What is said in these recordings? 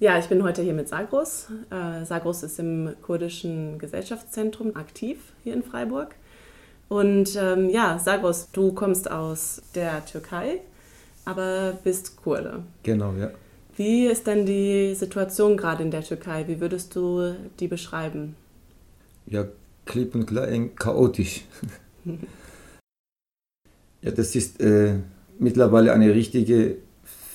Ja, ich bin heute hier mit Sagros. Äh, Sagros ist im kurdischen Gesellschaftszentrum aktiv hier in Freiburg. Und ähm, ja, Sagros, du kommst aus der Türkei, aber bist Kurde. Genau, ja. Wie ist denn die Situation gerade in der Türkei? Wie würdest du die beschreiben? Ja, klipp und klar, chaotisch. ja, das ist äh, mittlerweile eine richtige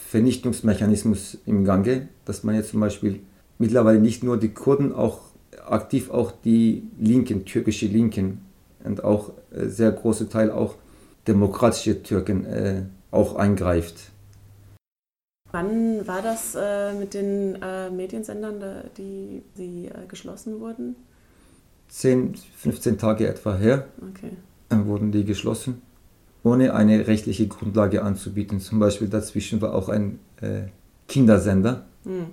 Vernichtungsmechanismus im Gange, dass man jetzt zum Beispiel mittlerweile nicht nur die Kurden, auch aktiv auch die Linken, türkische Linken und auch äh, sehr große Teil auch demokratische Türken äh, auch eingreift. Wann war das äh, mit den äh, Mediensendern, die, die äh, geschlossen wurden? 10, 15 Tage etwa her okay. wurden die geschlossen ohne eine rechtliche Grundlage anzubieten. Zum Beispiel dazwischen war auch ein äh, Kindersender, mhm.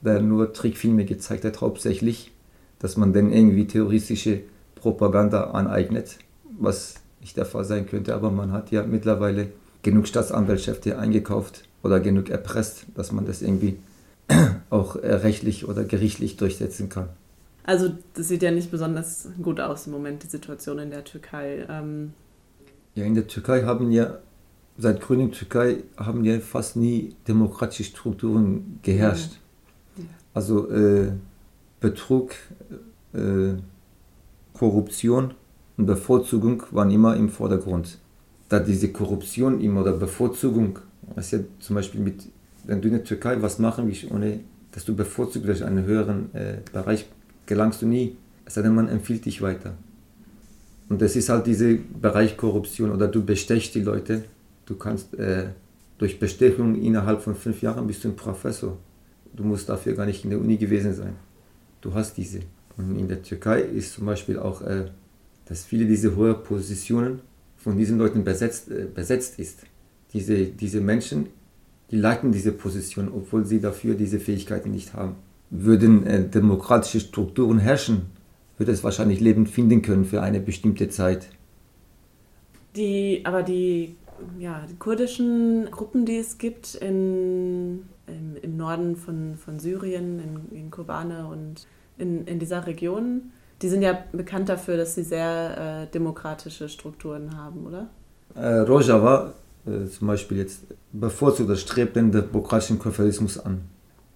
der nur Trickfilme gezeigt hat, hauptsächlich, dass man dann irgendwie terroristische Propaganda aneignet, was nicht der Fall sein könnte, aber man hat ja mittlerweile genug Staatsanwaltschaften eingekauft oder genug erpresst, dass man das irgendwie auch äh, rechtlich oder gerichtlich durchsetzen kann. Also das sieht ja nicht besonders gut aus im Moment, die Situation in der Türkei. Ähm, ja, in der Türkei haben ja, seit Gründung Türkei, haben ja fast nie demokratische Strukturen geherrscht. Ja. Also äh, Betrug, äh, Korruption und Bevorzugung waren immer im Vordergrund. Da diese Korruption immer oder Bevorzugung, was ja zum Beispiel mit, wenn du in der Türkei was machen willst, ohne dass du bevorzugt durch einen höheren äh, Bereich gelangst du nie, es sei denn, man empfiehlt dich weiter. Und das ist halt dieser Bereich Korruption oder du bestechst die Leute. Du kannst äh, durch Bestechung innerhalb von fünf Jahren bist du ein Professor. Du musst dafür gar nicht in der Uni gewesen sein. Du hast diese. Und in der Türkei ist zum Beispiel auch, äh, dass viele dieser hohen Positionen von diesen Leuten besetzt, äh, besetzt ist. Diese, diese Menschen, die leiten diese Position, obwohl sie dafür diese Fähigkeiten nicht haben. Würden äh, demokratische Strukturen herrschen, wird es wahrscheinlich lebend finden können für eine bestimmte Zeit. Die, aber die, ja, die kurdischen Gruppen, die es gibt in, im, im Norden von, von Syrien, in, in Kobane und in, in dieser Region, die sind ja bekannt dafür, dass sie sehr äh, demokratische Strukturen haben, oder? Äh, Rojava äh, zum Beispiel jetzt bevorzugt oder strebt den demokratischen Konföderalismus an.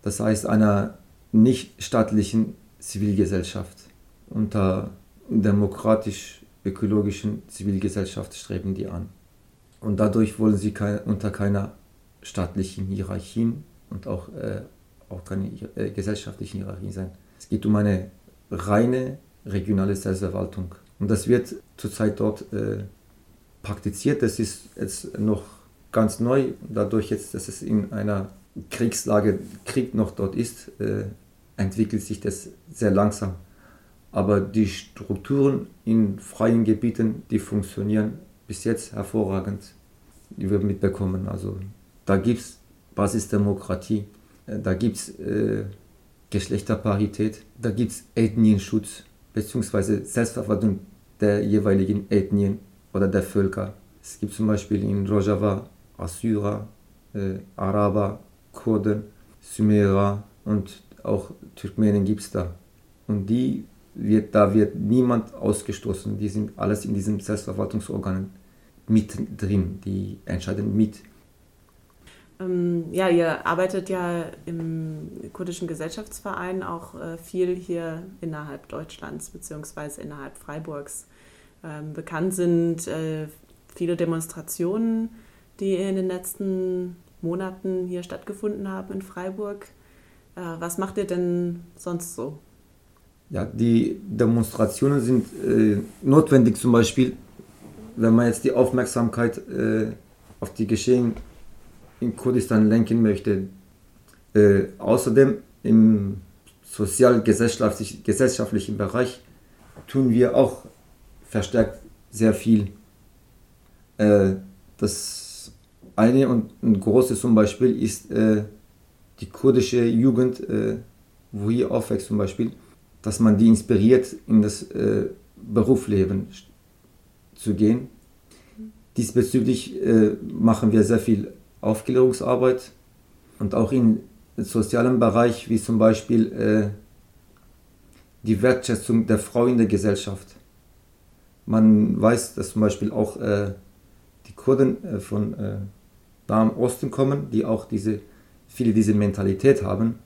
Das heißt einer nicht staatlichen Zivilgesellschaft unter demokratisch-ökologischen Zivilgesellschaft streben die an. Und dadurch wollen sie kein, unter keiner staatlichen Hierarchien und auch, äh, auch keine äh, gesellschaftlichen Hierarchien sein. Es geht um eine reine regionale Selbstverwaltung. Und das wird zurzeit dort äh, praktiziert. Das ist jetzt noch ganz neu, dadurch jetzt, dass es in einer Kriegslage, Krieg noch dort ist, äh, entwickelt sich das sehr langsam. Aber die Strukturen in freien Gebieten, die funktionieren bis jetzt hervorragend, die wir mitbekommen. Also da gibt es Basisdemokratie, äh, da gibt es äh, Geschlechterparität, da gibt es Ethnienschutz bzw. Selbstverwaltung der jeweiligen Ethnien oder der Völker. Es gibt zum Beispiel in Rojava Assyrer, äh, Araber, Kurden, Sumerer und auch Turkmenen gibt es da. Und die wird, da wird niemand ausgestoßen. Die sind alles in diesem Selbstverwaltungsorgan mit drin, die entscheiden mit. Ähm, ja, ihr arbeitet ja im kurdischen Gesellschaftsverein auch äh, viel hier innerhalb Deutschlands bzw. innerhalb Freiburgs. Ähm, bekannt sind äh, viele Demonstrationen, die in den letzten Monaten hier stattgefunden haben in Freiburg. Äh, was macht ihr denn sonst so? Ja, die Demonstrationen sind äh, notwendig, zum Beispiel, wenn man jetzt die Aufmerksamkeit äh, auf die Geschehen in Kurdistan lenken möchte. Äh, außerdem im sozial-gesellschaftlichen Bereich tun wir auch verstärkt sehr viel. Äh, das eine und ein großes zum Beispiel ist äh, die kurdische Jugend, äh, wo hier aufwächst zum Beispiel dass man die inspiriert, in das äh, Berufsleben zu gehen. Diesbezüglich äh, machen wir sehr viel Aufklärungsarbeit und auch in sozialen Bereich, wie zum Beispiel äh, die Wertschätzung der Frau in der Gesellschaft. Man weiß, dass zum Beispiel auch äh, die Kurden äh, von äh, Nahen Osten kommen, die auch diese, viele diese Mentalität haben,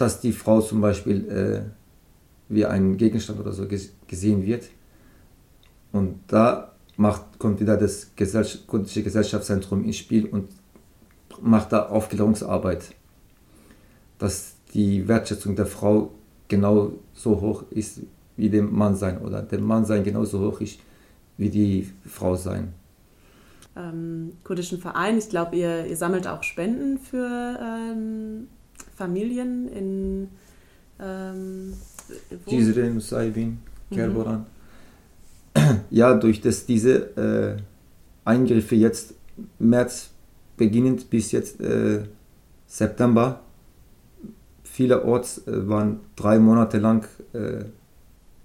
dass die Frau zum Beispiel äh, wie ein Gegenstand oder so gesehen wird. Und da macht, kommt wieder das kurdische Gesellschaftszentrum ins Spiel und macht da Aufklärungsarbeit, dass die Wertschätzung der Frau genau so hoch ist wie dem Mann sein oder der Mann sein genauso hoch ist wie die Frau sein. Ähm, kurdischen Verein, ich glaube, ihr, ihr sammelt auch Spenden für ähm, Familien in ähm, Cizre, Saibin, Kerboran. Mhm. Ja, durch das, diese äh, Eingriffe jetzt März beginnend bis jetzt äh, September vielerorts äh, waren drei Monate lang äh,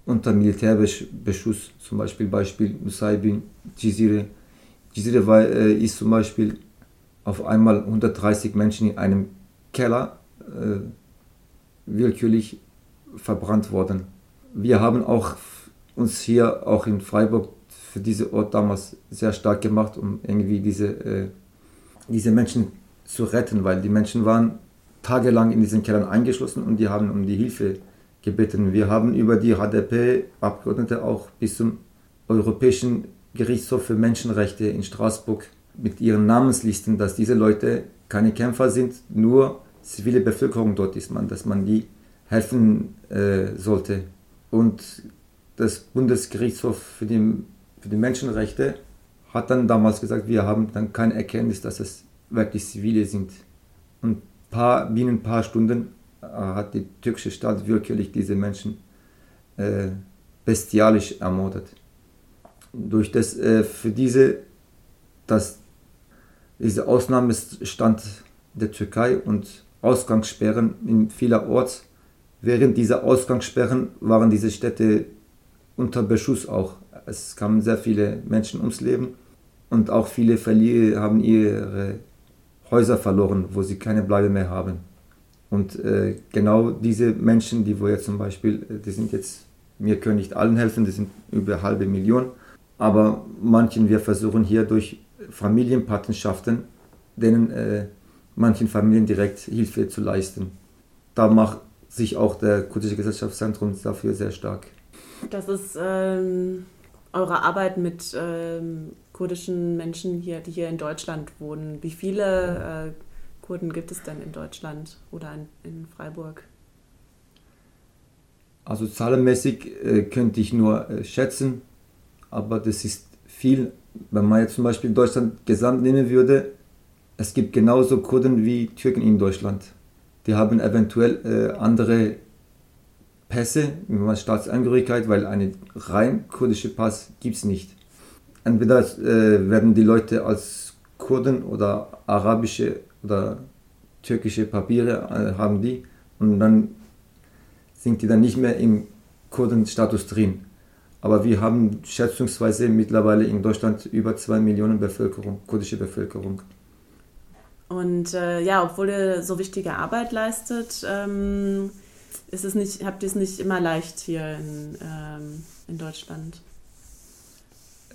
unter Militärbeschuss, zum Beispiel Beispiel Musaibin, Jizire. Jizire war, äh, ist zum Beispiel auf einmal 130 Menschen in einem Keller äh, willkürlich verbrannt worden. Wir haben auch uns hier auch in Freiburg für diesen Ort damals sehr stark gemacht, um irgendwie diese, äh, diese Menschen zu retten, weil die Menschen waren tagelang in diesen Kellern eingeschlossen und die haben um die Hilfe gebeten. Wir haben über die HDP-Abgeordnete auch bis zum Europäischen Gerichtshof für Menschenrechte in Straßburg mit ihren Namenslisten, dass diese Leute keine Kämpfer sind, nur zivile Bevölkerung dort ist man, dass man die helfen äh, sollte. Und das Bundesgerichtshof für die, für die Menschenrechte hat dann damals gesagt, wir haben dann keine Erkenntnis, dass es wirklich Zivile sind. Und paar, binnen ein paar Stunden äh, hat die türkische Staat wirklich diese Menschen äh, bestialisch ermordet. Durch das, äh, für diese, dass diese Ausnahmestand der Türkei und Ausgangssperren in vielerorts, während dieser Ausgangssperren waren diese Städte unter Beschuss auch. Es kamen sehr viele Menschen ums Leben und auch viele Verlierer haben ihre Häuser verloren, wo sie keine Bleibe mehr haben. Und äh, genau diese Menschen, die wo jetzt zum Beispiel, äh, die sind jetzt, wir können nicht allen helfen, die sind über halbe Million, aber manchen, wir versuchen hier durch Familienpatenschaften, denen äh, manchen Familien direkt Hilfe zu leisten. Da macht sich auch der kurdische Gesellschaftszentrum dafür sehr stark. Das ist ähm, eure Arbeit mit ähm, kurdischen Menschen hier, die hier in Deutschland wohnen. Wie viele äh, Kurden gibt es denn in Deutschland oder in, in Freiburg? Also zahlenmäßig äh, könnte ich nur äh, schätzen, aber das ist viel. Wenn man jetzt zum Beispiel Deutschland gesamt nehmen würde, es gibt genauso Kurden wie Türken in Deutschland. Die haben eventuell äh, andere Pässe, Staatsangehörigkeit, weil eine rein kurdische Pass gibt es nicht entweder äh, werden die Leute als Kurden oder arabische oder türkische Papiere äh, haben die und dann sind die dann nicht mehr im Kurdenstatus drin. Aber wir haben schätzungsweise mittlerweile in Deutschland über zwei Millionen Bevölkerung, kurdische Bevölkerung. Und äh, ja, obwohl ihr so wichtige Arbeit leistet, ähm, ist es nicht, habt ihr es nicht immer leicht hier in, ähm, in Deutschland?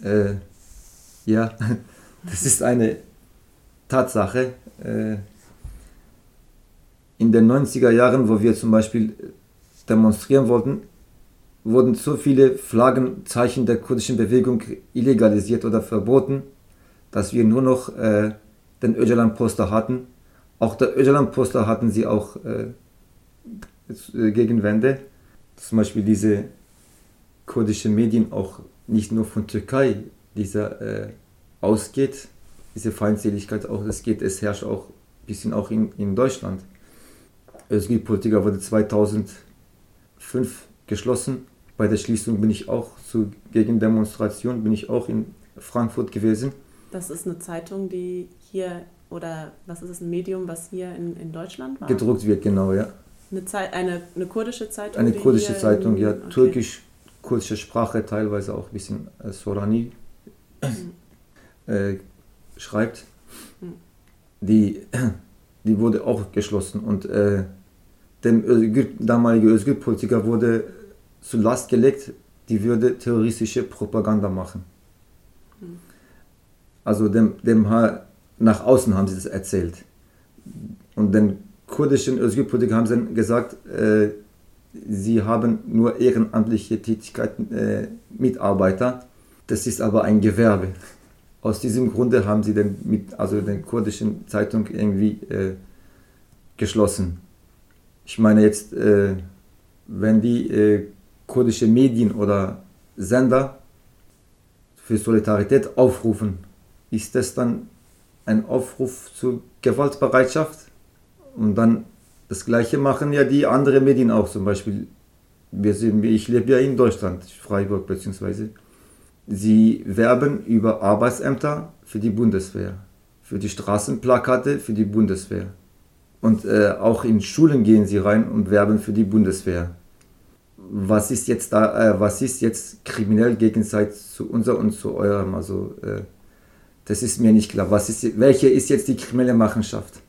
Äh, ja, das ist eine Tatsache. Äh, in den 90er Jahren, wo wir zum Beispiel demonstrieren wollten, wurden so viele Flaggenzeichen der kurdischen Bewegung illegalisiert oder verboten, dass wir nur noch äh, den Öcalan-Poster hatten. Auch der Öcalan-Poster hatten sie auch äh, äh, Gegenwände. Zum Beispiel diese kurdischen Medien auch nicht nur von Türkei dieser äh, ausgeht, diese Feindseligkeit auch, es geht, es herrscht auch ein bisschen auch in, in Deutschland. Özgür Politiker wurde 2005 geschlossen. Bei der Schließung bin ich auch zu Gegendemonstration, bin ich auch in Frankfurt gewesen. Das ist eine Zeitung, die hier, oder was ist es, ein Medium, was hier in, in Deutschland war? Gedruckt wird, genau, ja. Eine, Zeit, eine, eine kurdische Zeitung? Eine kurdische Zeitung, in, ja. Okay. Türkisch, kurdische Sprache, teilweise auch ein bisschen äh, Sorani äh, schreibt, die die wurde auch geschlossen und äh, dem Özgür, damalige Özgür-Politiker wurde zu Last gelegt, die würde terroristische Propaganda machen. Hm. Also dem, dem nach außen haben sie das erzählt. Und den kurdischen Özgür-Politiker haben sie gesagt, äh, sie haben nur ehrenamtliche Tätigkeiten, äh, Mitarbeiter. Das ist aber ein Gewerbe. Aus diesem Grunde haben sie den, mit, also den kurdischen Zeitung irgendwie äh, geschlossen. Ich meine jetzt, äh, wenn die äh, kurdische Medien oder Sender für Solidarität aufrufen, ist das dann ein Aufruf zur Gewaltbereitschaft? Und dann das Gleiche machen ja die anderen Medien auch, zum Beispiel, wir sind, ich lebe ja in Deutschland, Freiburg beziehungsweise. Sie werben über Arbeitsämter für die Bundeswehr, für die Straßenplakate für die Bundeswehr. Und äh, auch in Schulen gehen sie rein und werben für die Bundeswehr. Was ist jetzt da, äh, was ist jetzt kriminell gegenseitig zu unser und zu eurem? Also äh, das ist mir nicht klar. Was ist, welche ist jetzt die kriminelle Machenschaft?